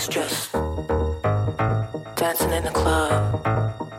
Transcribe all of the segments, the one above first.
was just dancing in the club.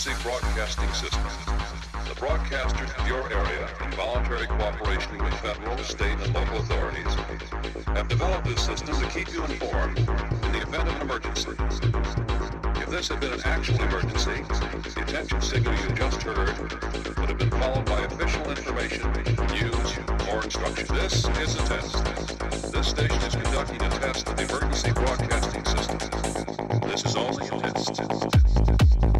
FCC Broadcasting System. The broadcasters of your area, in voluntary cooperation with federal, state, and local authorities, have developed this system to keep you informed in the event of an emergency. If this had been an actual emergency, the attention signal you just heard would have been followed by official information, news, or instruction. This is a test. This station is conducting a test of the emergency broadcasting system. This is only a test.